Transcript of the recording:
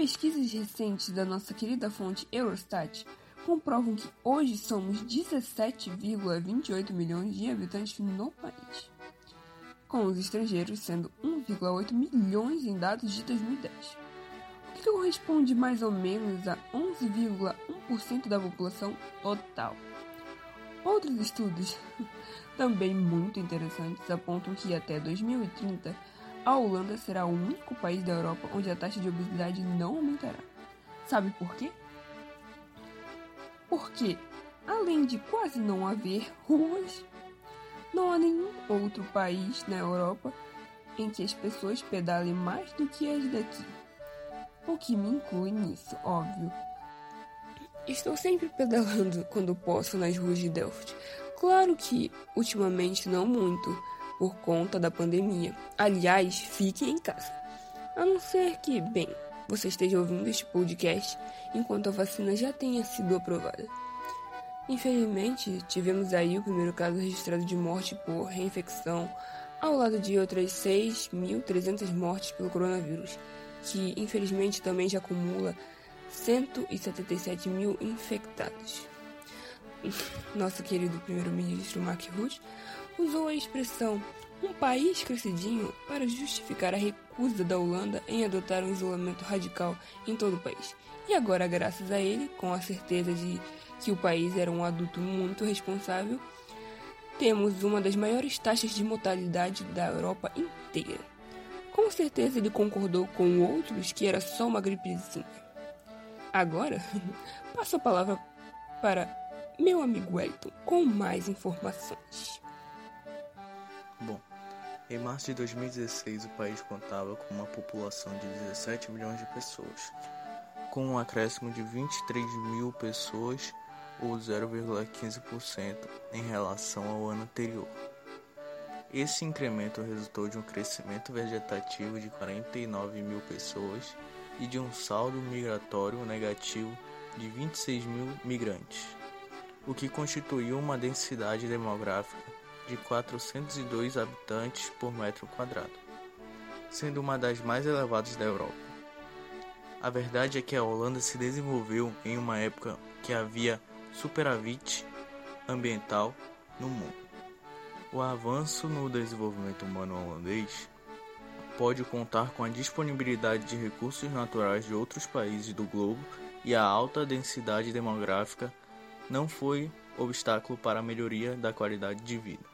pesquisas recentes da nossa querida fonte Eurostat comprovam que hoje somos 17,28 milhões de habitantes no país, com os estrangeiros sendo 1,8 milhões em dados de 2010, o que corresponde mais ou menos a 11,1% da população total. Outros estudos, também muito interessantes, apontam que até 2030 a Holanda será o único país da Europa onde a taxa de obesidade não aumentará. Sabe por quê? Porque, além de quase não haver ruas, não há nenhum outro país na Europa em que as pessoas pedalem mais do que as daqui. O que me inclui nisso, óbvio. Estou sempre pedalando quando posso nas ruas de Delft. Claro que ultimamente não muito, por conta da pandemia. Aliás, fique em casa. A não ser que, bem, você esteja ouvindo este podcast enquanto a vacina já tenha sido aprovada. Infelizmente, tivemos aí o primeiro caso registrado de morte por reinfecção, ao lado de outras 6.300 mortes pelo coronavírus, que infelizmente também já acumula 177 mil infectados. Nosso querido primeiro-ministro Mark Rutte usou a expressão um país crescidinho para justificar a recusa da Holanda em adotar um isolamento radical em todo o país. E agora, graças a ele, com a certeza de que o país era um adulto muito responsável, temos uma das maiores taxas de mortalidade da Europa inteira. Com certeza ele concordou com outros que era só uma gripezinha. Agora, passo a palavra para meu amigo Wellington com mais informações. Em março de 2016 o país contava com uma população de 17 milhões de pessoas, com um acréscimo de 23 mil pessoas ou 0,15% em relação ao ano anterior. Esse incremento resultou de um crescimento vegetativo de 49 mil pessoas e de um saldo migratório negativo de 26 mil migrantes, o que constituiu uma densidade demográfica de 402 habitantes por metro quadrado, sendo uma das mais elevadas da Europa. A verdade é que a Holanda se desenvolveu em uma época que havia superávit ambiental no mundo. O avanço no desenvolvimento humano holandês pode contar com a disponibilidade de recursos naturais de outros países do globo e a alta densidade demográfica não foi obstáculo para a melhoria da qualidade de vida.